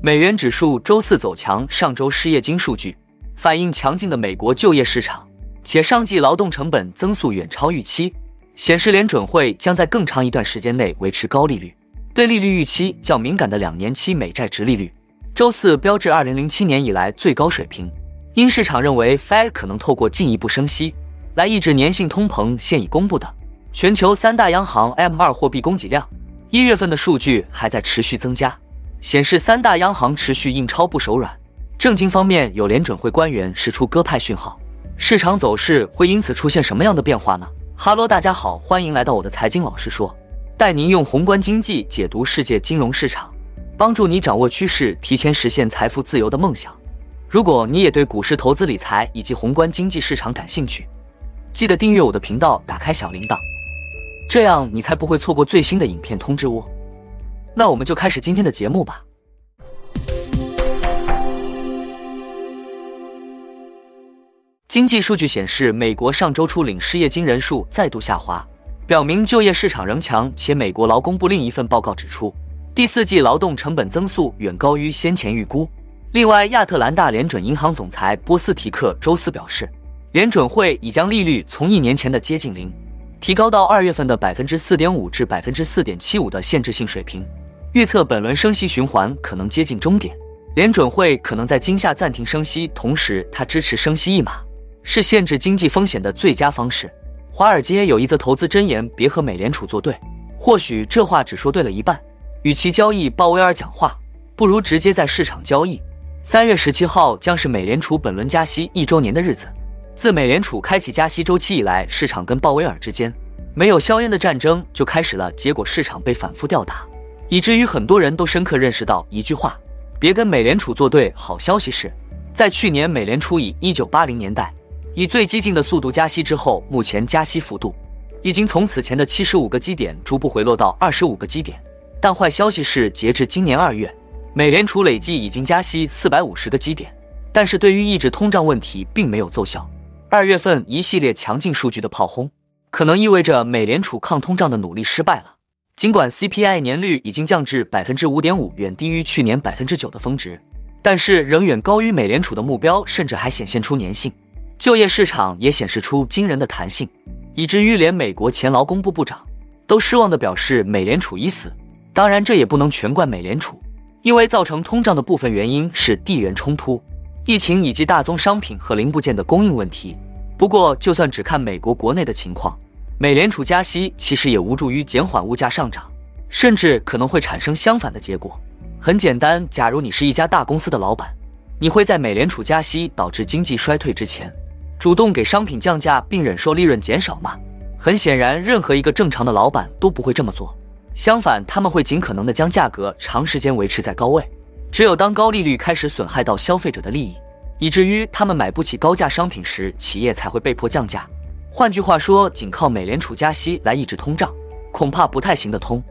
美元指数周四走强，上周失业金数据反映强劲的美国就业市场，且上季劳动成本增速远超预期，显示联准会将在更长一段时间内维持高利率。对利率预期较敏感的两年期美债直利率周四标至二零零七年以来最高水平，因市场认为 Fed 可能透过进一步升息来抑制粘性通膨。现已公布的全球三大央行 M 二货币供给量一月份的数据还在持续增加。显示三大央行持续印钞不手软。政经方面，有联准会官员释出鸽派讯号，市场走势会因此出现什么样的变化呢？哈喽，大家好，欢迎来到我的财经老师说，带您用宏观经济解读世界金融市场，帮助你掌握趋势，提前实现财富自由的梦想。如果你也对股市投资理财以及宏观经济市场感兴趣，记得订阅我的频道，打开小铃铛，这样你才不会错过最新的影片通知哦。那我们就开始今天的节目吧。经济数据显示，美国上周初领失业金人数再度下滑，表明就业市场仍强。且美国劳工部另一份报告指出，第四季劳动成本增速远高于先前预估。另外，亚特兰大联准银行总裁波斯提克周四表示，联准会已将利率从一年前的接近零，提高到二月份的百分之四点五至百分之四点七五的限制性水平。预测本轮升息循环可能接近终点，联准会可能在今夏暂停升息，同时它支持升息一码，是限制经济风险的最佳方式。华尔街有一则投资箴言：别和美联储作对。或许这话只说对了一半。与其交易鲍威尔讲话，不如直接在市场交易。三月十七号将是美联储本轮加息一周年的日子。自美联储开启加息周期以来，市场跟鲍威尔之间没有硝烟的战争就开始了，结果市场被反复吊打。以至于很多人都深刻认识到一句话：别跟美联储作对。好消息是，在去年美联储以一九八零年代以最激进的速度加息之后，目前加息幅度已经从此前的七十五个基点逐步回落到二十五个基点。但坏消息是，截至今年二月，美联储累计已经加息四百五十个基点，但是对于抑制通胀问题并没有奏效。二月份一系列强劲数据的炮轰，可能意味着美联储抗通胀的努力失败了。尽管 CPI 年率已经降至百分之五点五，远低于去年百分之九的峰值，但是仍远高于美联储的目标，甚至还显现出粘性。就业市场也显示出惊人的弹性，以至于连美国前劳工部部长都失望地表示美联储已死。当然，这也不能全怪美联储，因为造成通胀的部分原因是地缘冲突、疫情以及大宗商品和零部件的供应问题。不过，就算只看美国国内的情况。美联储加息其实也无助于减缓物价上涨，甚至可能会产生相反的结果。很简单，假如你是一家大公司的老板，你会在美联储加息导致经济衰退之前，主动给商品降价并忍受利润减少吗？很显然，任何一个正常的老板都不会这么做。相反，他们会尽可能的将价格长时间维持在高位。只有当高利率开始损害到消费者的利益，以至于他们买不起高价商品时，企业才会被迫降价。换句话说，仅靠美联储加息来抑制通胀，恐怕不太行得通。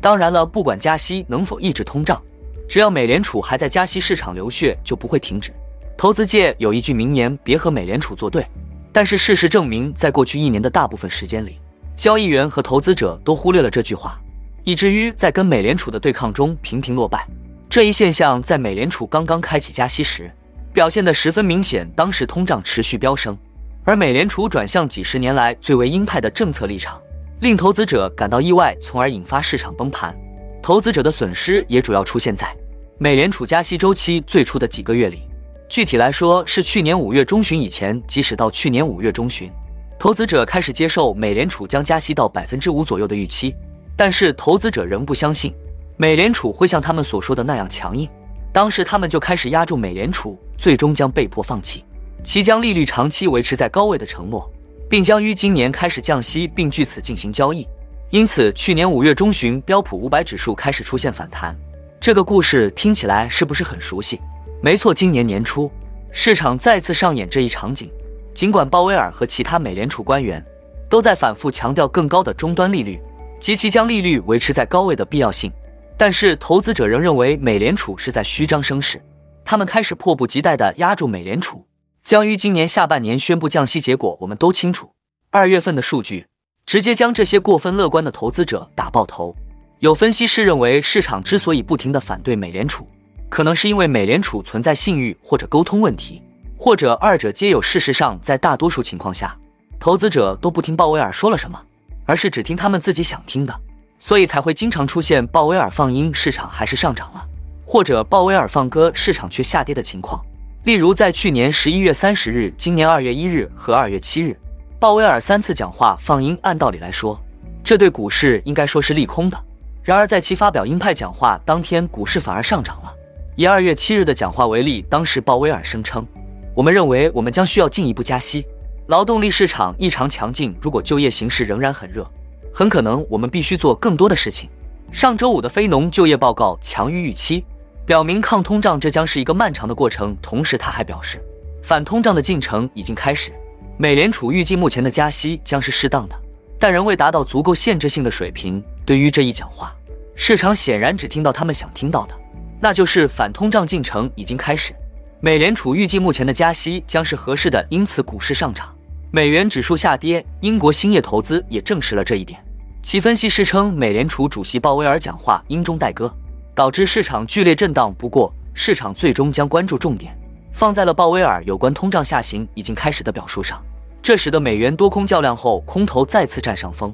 当然了，不管加息能否抑制通胀，只要美联储还在加息，市场流血就不会停止。投资界有一句名言：“别和美联储作对。”但是事实证明，在过去一年的大部分时间里，交易员和投资者都忽略了这句话，以至于在跟美联储的对抗中频频落败。这一现象在美联储刚刚开启加息时。表现得十分明显，当时通胀持续飙升，而美联储转向几十年来最为鹰派的政策立场，令投资者感到意外，从而引发市场崩盘。投资者的损失也主要出现在美联储加息周期最初的几个月里，具体来说是去年五月中旬以前，即使到去年五月中旬，投资者开始接受美联储将加息到百分之五左右的预期，但是投资者仍不相信美联储会像他们所说的那样强硬。当时他们就开始压住美联储，最终将被迫放弃其将利率长期维持在高位的承诺，并将于今年开始降息，并据此进行交易。因此，去年五月中旬，标普五百指数开始出现反弹。这个故事听起来是不是很熟悉？没错，今年年初，市场再次上演这一场景。尽管鲍威尔和其他美联储官员都在反复强调更高的终端利率及其将利率维持在高位的必要性。但是，投资者仍认为美联储是在虚张声势，他们开始迫不及待地压住美联储，将于今年下半年宣布降息。结果我们都清楚，二月份的数据直接将这些过分乐观的投资者打爆头。有分析师认为，市场之所以不停地反对美联储，可能是因为美联储存在信誉或者沟通问题，或者二者皆有。事实上，在大多数情况下，投资者都不听鲍威尔说了什么，而是只听他们自己想听的，所以才会经常出现鲍威尔放鹰，市场还是上涨了，或者鲍威尔放歌，市场却下跌的情况。例如，在去年十一月三十日、今年二月一日和二月七日，鲍威尔三次讲话放鹰。按道理来说，这对股市应该说是利空的。然而，在其发表鹰派讲话当天，股市反而上涨了。以二月七日的讲话为例，当时鲍威尔声称：“我们认为我们将需要进一步加息，劳动力市场异常强劲。如果就业形势仍然很热，很可能我们必须做更多的事情。”上周五的非农就业报告强于预期，表明抗通胀这将是一个漫长的过程。同时，他还表示，反通胀的进程已经开始。美联储预计目前的加息将是适当的，但仍未达到足够限制性的水平。对于这一讲话。市场显然只听到他们想听到的，那就是反通胀进程已经开始。美联储预计目前的加息将是合适的，因此股市上涨，美元指数下跌。英国兴业投资也证实了这一点，其分析师称美联储主席鲍威尔讲话英中带歌，导致市场剧烈震荡。不过，市场最终将关注重点放在了鲍威尔有关通胀下行已经开始的表述上，这使得美元多空较量后，空头再次占上风。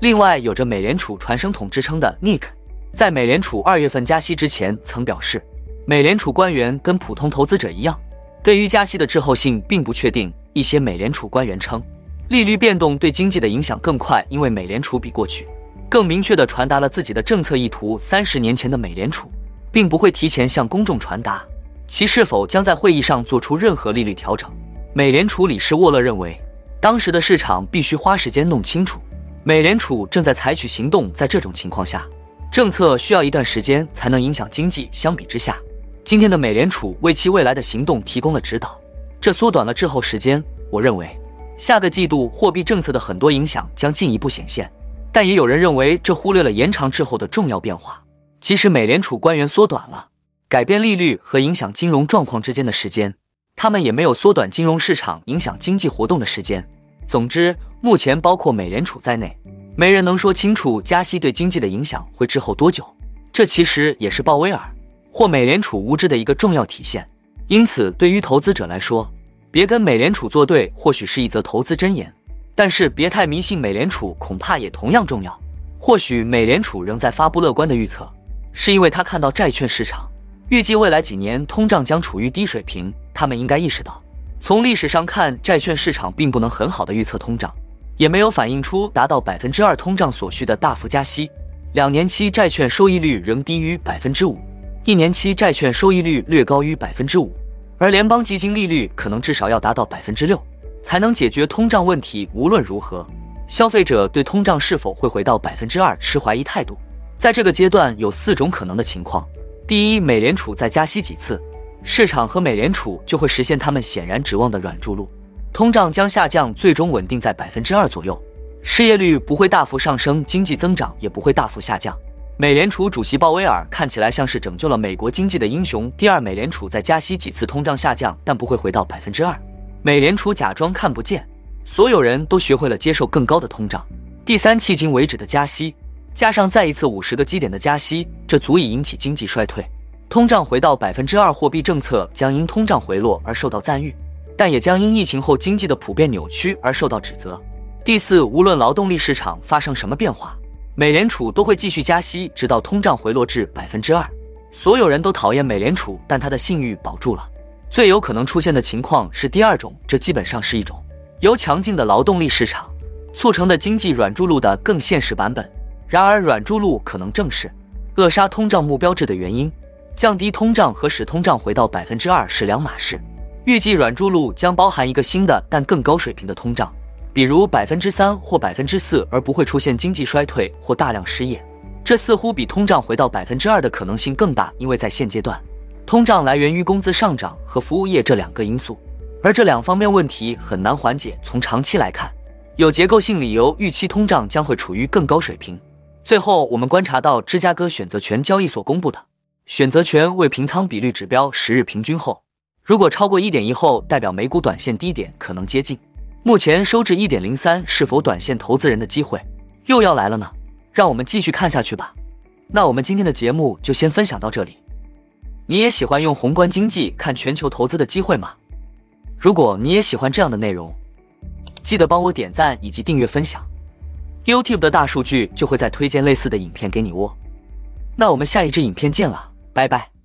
另外，有着美联储传声筒之称的 Nick，在美联储二月份加息之前曾表示，美联储官员跟普通投资者一样，对于加息的滞后性并不确定。一些美联储官员称，利率变动对经济的影响更快，因为美联储比过去更明确地传达了自己的政策意图。三十年前的美联储并不会提前向公众传达其是否将在会议上做出任何利率调整。美联储理事沃勒认为，当时的市场必须花时间弄清楚。美联储正在采取行动，在这种情况下，政策需要一段时间才能影响经济。相比之下，今天的美联储为其未来的行动提供了指导，这缩短了滞后时间。我认为，下个季度货币政策的很多影响将进一步显现，但也有人认为这忽略了延长滞后的重要变化。即使美联储官员缩短了改变利率和影响金融状况之间的时间，他们也没有缩短金融市场影响经济活动的时间。总之，目前包括美联储在内，没人能说清楚加息对经济的影响会滞后多久。这其实也是鲍威尔或美联储无知的一个重要体现。因此，对于投资者来说，别跟美联储作对，或许是一则投资箴言。但是，别太迷信美联储，恐怕也同样重要。或许美联储仍在发布乐观的预测，是因为他看到债券市场预计未来几年通胀将处于低水平。他们应该意识到。从历史上看，债券市场并不能很好的预测通胀，也没有反映出达到百分之二通胀所需的大幅加息。两年期债券收益率仍低于百分之五，一年期债券收益率略高于百分之五，而联邦基金利率可能至少要达到百分之六，才能解决通胀问题。无论如何，消费者对通胀是否会回到百分之二持怀疑态度。在这个阶段，有四种可能的情况：第一，美联储再加息几次。市场和美联储就会实现他们显然指望的软着陆，通胀将下降，最终稳定在百分之二左右，失业率不会大幅上升，经济增长也不会大幅下降。美联储主席鲍威尔看起来像是拯救了美国经济的英雄。第二，美联储在加息几次，通胀下降，但不会回到百分之二。美联储假装看不见，所有人都学会了接受更高的通胀。第三，迄今为止的加息，加上再一次五十个基点的加息，这足以引起经济衰退。通胀回到百分之二，货币政策将因通胀回落而受到赞誉，但也将因疫情后经济的普遍扭曲而受到指责。第四，无论劳动力市场发生什么变化，美联储都会继续加息，直到通胀回落至百分之二。所有人都讨厌美联储，但它的信誉保住了。最有可能出现的情况是第二种，这基本上是一种由强劲的劳动力市场促成的经济软着陆的更现实版本。然而，软着陆可能正是扼杀通胀目标制的原因。降低通胀和使通胀回到百分之二是两码事。预计软着陆将包含一个新的但更高水平的通胀，比如百分之三或百分之四，而不会出现经济衰退或大量失业。这似乎比通胀回到百分之二的可能性更大，因为在现阶段，通胀来源于工资上涨和服务业这两个因素，而这两方面问题很难缓解。从长期来看，有结构性理由预期通胀将会处于更高水平。最后，我们观察到芝加哥选择权交易所公布的。选择权未平仓比率指标十日平均后，如果超过一点一后，代表美股短线低点可能接近。目前收至一点零三，是否短线投资人的机会？又要来了呢，让我们继续看下去吧。那我们今天的节目就先分享到这里。你也喜欢用宏观经济看全球投资的机会吗？如果你也喜欢这样的内容，记得帮我点赞以及订阅分享，YouTube 的大数据就会再推荐类似的影片给你哦。那我们下一支影片见了，拜拜。